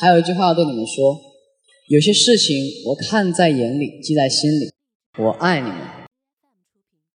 还有一句话要对你们说有些事情我看在眼里记在心里我爱你们。